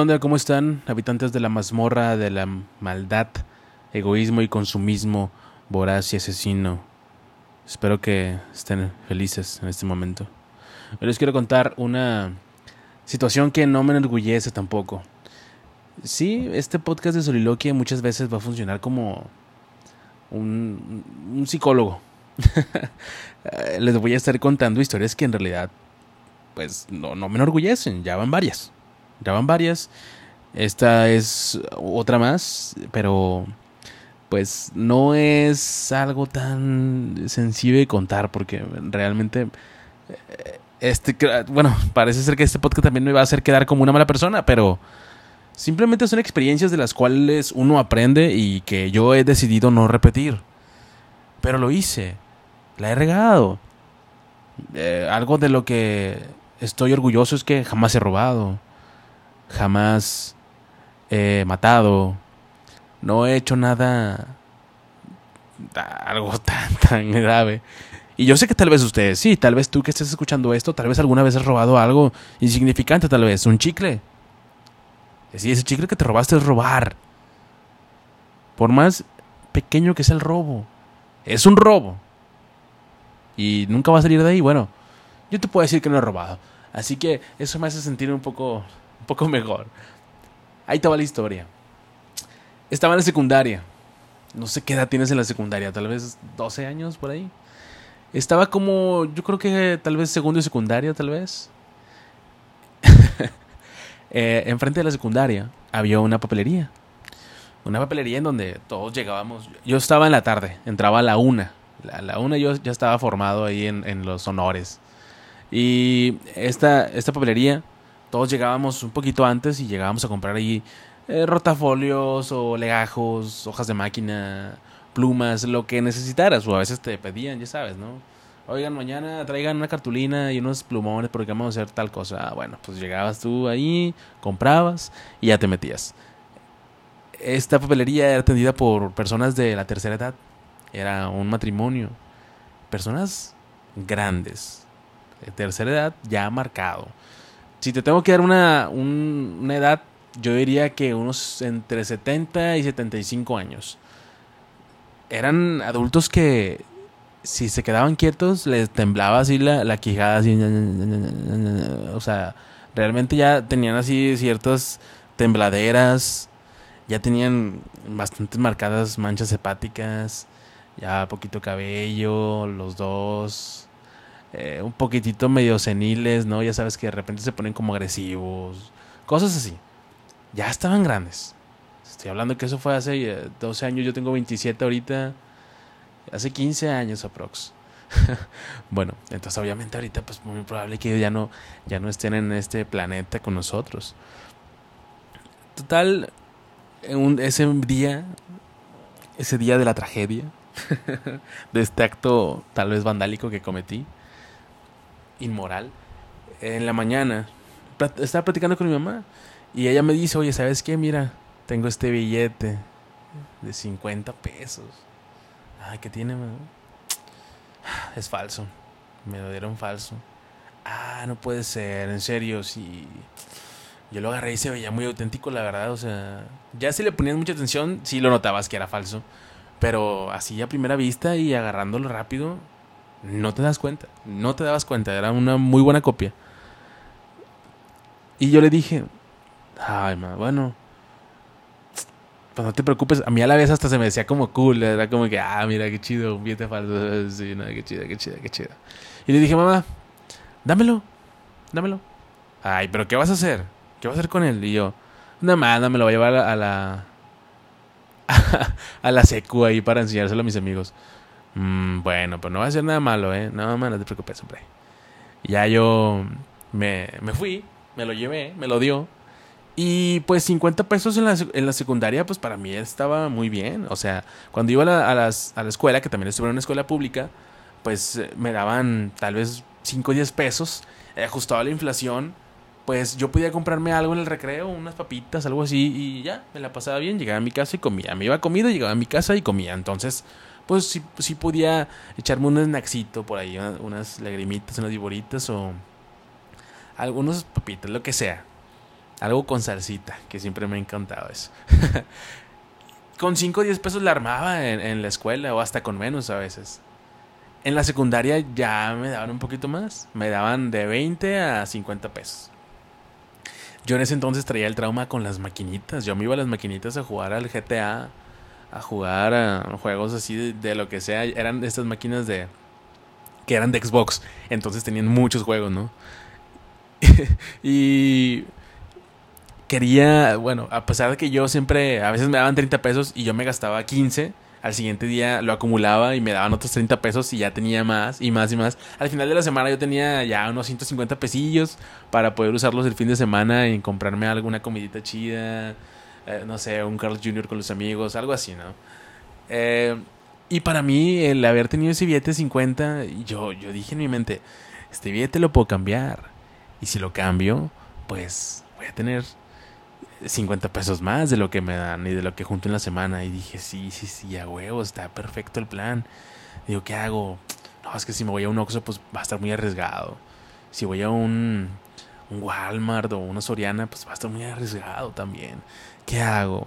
onda? ¿Cómo están? Habitantes de la mazmorra, de la maldad, egoísmo y consumismo, voraz y asesino. Espero que estén felices en este momento. Hoy les quiero contar una situación que no me enorgullece tampoco. Sí, este podcast de soliloquia muchas veces va a funcionar como un, un psicólogo. les voy a estar contando historias que en realidad pues no, no me enorgullecen, ya van varias. Ya van varias. Esta es otra más, pero pues no es algo tan sencillo de contar porque realmente eh, este bueno, parece ser que este podcast también me va a hacer quedar como una mala persona, pero simplemente son experiencias de las cuales uno aprende y que yo he decidido no repetir. Pero lo hice. La he regado. Eh, algo de lo que estoy orgulloso es que jamás he robado jamás he matado, no he hecho nada, algo tan, tan grave. Y yo sé que tal vez ustedes, sí, tal vez tú que estés escuchando esto, tal vez alguna vez has robado algo insignificante, tal vez, un chicle. Sí, ese chicle que te robaste es robar. Por más pequeño que sea el robo, es un robo. Y nunca va a salir de ahí. Bueno, yo te puedo decir que no he robado. Así que eso me hace sentir un poco un poco mejor. Ahí va la historia. Estaba en la secundaria. No sé qué edad tienes en la secundaria, tal vez 12 años por ahí. Estaba como, yo creo que tal vez segundo y secundaria, tal vez. eh, enfrente de la secundaria había una papelería. Una papelería en donde todos llegábamos. Yo estaba en la tarde, entraba a la una. A la una yo ya estaba formado ahí en, en los honores. Y esta, esta papelería todos llegábamos un poquito antes y llegábamos a comprar ahí eh, rotafolios o legajos, hojas de máquina, plumas, lo que necesitaras. O a veces te pedían, ya sabes, ¿no? Oigan, mañana traigan una cartulina y unos plumones porque vamos a hacer tal cosa. Ah, bueno, pues llegabas tú ahí, comprabas y ya te metías. Esta papelería era atendida por personas de la tercera edad. Era un matrimonio. Personas grandes. De tercera edad ya marcado si te tengo que dar una, una edad, yo diría que unos entre 70 y 75 años. Eran adultos que si se quedaban quietos les temblaba así la, la quijada así, o sea, realmente ya tenían así ciertas tembladeras, ya tenían bastante marcadas manchas hepáticas, ya poquito cabello, los dos, eh, un poquitito medio seniles, ¿no? Ya sabes que de repente se ponen como agresivos, cosas así. Ya estaban grandes. Estoy hablando que eso fue hace 12 eh, años, yo tengo 27 ahorita, hace 15 años aprox. bueno, entonces obviamente ahorita pues muy probable que ya no ya no estén en este planeta con nosotros. Total ese día ese día de la tragedia de este acto tal vez vandálico que cometí inmoral. En la mañana estaba platicando con mi mamá y ella me dice, oye, ¿sabes qué? Mira, tengo este billete de 50 pesos. Ay, ¿qué tiene? Es falso. Me lo dieron falso. Ah, no puede ser, en serio, sí. Yo lo agarré y se veía muy auténtico, la verdad. O sea, ya si le ponías mucha atención, sí lo notabas que era falso. Pero así a primera vista y agarrándolo rápido, no te das cuenta, no te dabas cuenta, era una muy buena copia. Y yo le dije, ay, ma, bueno, pues no te preocupes, a mí a la vez hasta se me decía como cool, era como que, ah, mira, qué chido, un billete falso, sí, no, qué chido, qué chido, qué chido. Y le dije, mamá, dámelo, dámelo. Ay, pero ¿qué vas a hacer? ¿Qué vas a hacer con él? Y yo, nada más, me lo voy a llevar a la... a la secu ahí para enseñárselo a mis amigos. Mm, bueno, pues no va a ser nada malo, ¿eh? No, no te preocupes, hombre. Ya yo me, me fui, me lo llevé, me lo dio. Y pues 50 pesos en la, en la secundaria, pues para mí estaba muy bien. O sea, cuando iba a la, las, a la escuela, que también estuve en una escuela pública, pues eh, me daban tal vez 5 o 10 pesos. ajustado a la inflación, pues yo podía comprarme algo en el recreo, unas papitas, algo así, y ya, me la pasaba bien. Llegaba a mi casa y comía. Me iba a comida, llegaba a mi casa y comía. Entonces, pues sí, sí podía echarme un snacksito por ahí, unas lagrimitas, unas viboritas o algunos papitas, lo que sea. Algo con salsita, que siempre me ha encantado eso. con 5 o 10 pesos la armaba en, en, la escuela o hasta con menos a veces. En la secundaria ya me daban un poquito más. Me daban de 20 a 50 pesos. Yo en ese entonces traía el trauma con las maquinitas. Yo me iba a las maquinitas a jugar al GTA, a jugar a juegos así de, de lo que sea. Eran estas máquinas de que eran de Xbox. Entonces tenían muchos juegos, ¿no? y quería, bueno, a pesar de que yo siempre, a veces me daban 30 pesos y yo me gastaba 15, al siguiente día lo acumulaba y me daban otros 30 pesos y ya tenía más y más y más. Al final de la semana yo tenía ya unos 150 pesillos para poder usarlos el fin de semana y comprarme alguna comidita chida, eh, no sé, un Carl Jr. con los amigos, algo así, ¿no? Eh, y para mí el haber tenido ese billete de 50, yo, yo dije en mi mente, este billete lo puedo cambiar. Y si lo cambio, pues voy a tener 50 pesos más de lo que me dan y de lo que junto en la semana. Y dije, sí, sí, sí, a huevo, está perfecto el plan. Digo, ¿qué hago? No, es que si me voy a un Oxxo, pues va a estar muy arriesgado. Si voy a un, un Walmart o una Soriana, pues va a estar muy arriesgado también. ¿Qué hago?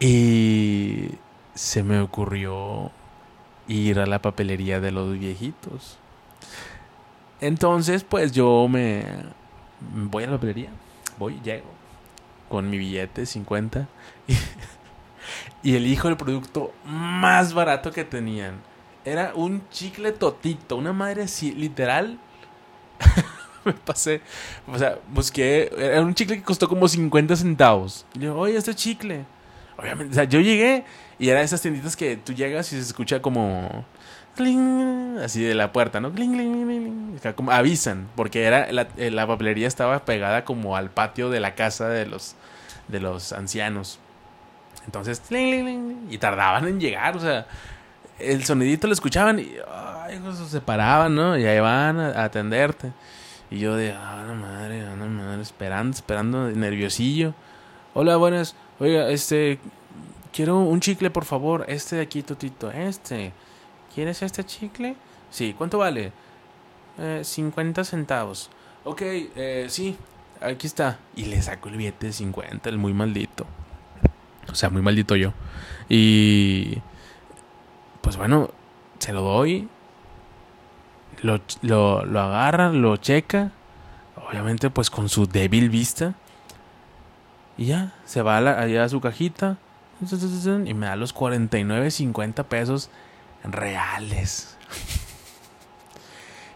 Y se me ocurrió ir a la papelería de los viejitos. Entonces, pues yo me voy a la papelería, voy, llego con mi billete 50 y, elijo el producto más barato que tenían. Era un chicle totito, una madre así, literal. me pasé, o sea, busqué, era un chicle que costó como 50 centavos. Y le digo, oye, este chicle. Obviamente, o sea, yo llegué y era esas tienditas que tú llegas y se escucha como así de la puerta, ¿no? como avisan, porque era la, eh, la, papelería estaba pegada como al patio de la casa de los de los ancianos. Entonces, y tardaban en llegar, o sea, el sonidito lo escuchaban y ay, se paraban, ¿no? Y ahí van a, atenderte. Y yo de, ah, no madre, ah, madre, esperando, esperando, nerviosillo. Hola, buenas. Oiga, este, quiero un chicle, por favor. Este de aquí, Totito, este. ¿Quieres este chicle? Sí, ¿cuánto vale? Eh, 50 centavos. Ok, eh, sí, aquí está. Y le saco el billete de 50, el muy maldito. O sea, muy maldito yo. Y... Pues bueno, se lo doy. Lo, lo, agarra, lo checa. Obviamente pues con su débil vista. Y ya, se va allá a su cajita. Y me da los 49.50 pesos reales.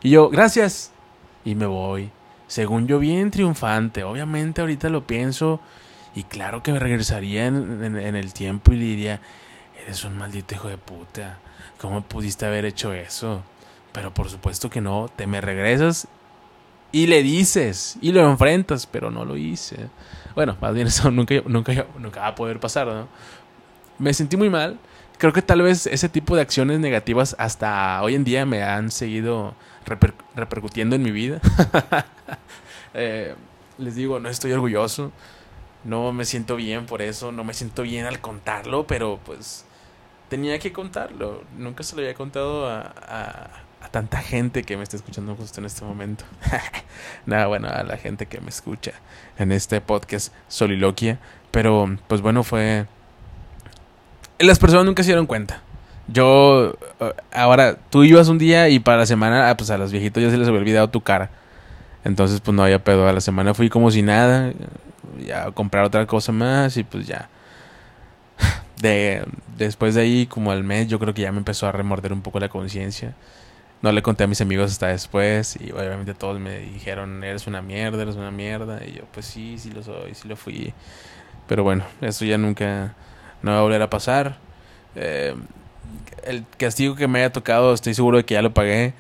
y yo, gracias. Y me voy. Según yo, bien triunfante. Obviamente ahorita lo pienso. Y claro que me regresaría en, en, el tiempo y diría, eres un maldito hijo de puta. ¿Cómo pudiste haber hecho eso? Pero por supuesto que no. Te me regresas y le dices y lo enfrentas, pero no lo hice. Bueno, más bien eso nunca, nunca, nunca va a poder pasar, ¿no? Me sentí muy mal creo que tal vez ese tipo de acciones negativas hasta hoy en día me han seguido repercutiendo en mi vida. eh, les digo, no estoy orgulloso, no me siento bien por eso, no me siento bien al contarlo, pero pues tenía que contarlo. Nunca se lo había contado a, a, a tanta gente que me está escuchando justo en este momento. Nada, bueno, a la gente que me escucha en este podcast Soliloquia. Pero pues bueno, fue las personas nunca se dieron cuenta. Yo, eh, ahora, tú ibas un día y para la semana, ah, pues a los viejitos ya se les había olvidado tu cara. Entonces, pues no había pedo. A la semana fui como si nada, ya a comprar otra cosa más y pues ya. De, después de ahí, como al mes, yo creo que ya me empezó a remorder un poco la conciencia. No le conté a mis amigos hasta después y obviamente todos me dijeron, eres una mierda, eres una mierda. Y yo, pues sí, sí lo soy, sí lo fui. Pero bueno, eso ya nunca no va a volver a pasar. Eh, el castigo que me haya tocado, estoy seguro de que ya lo pagué.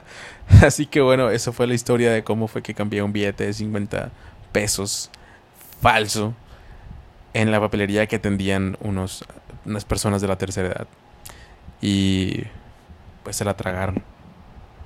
Así que bueno, eso fue la historia de cómo fue que cambié un billete de 50 pesos falso en la papelería que atendían unos, unas personas de la tercera edad. Y pues se la tragaron.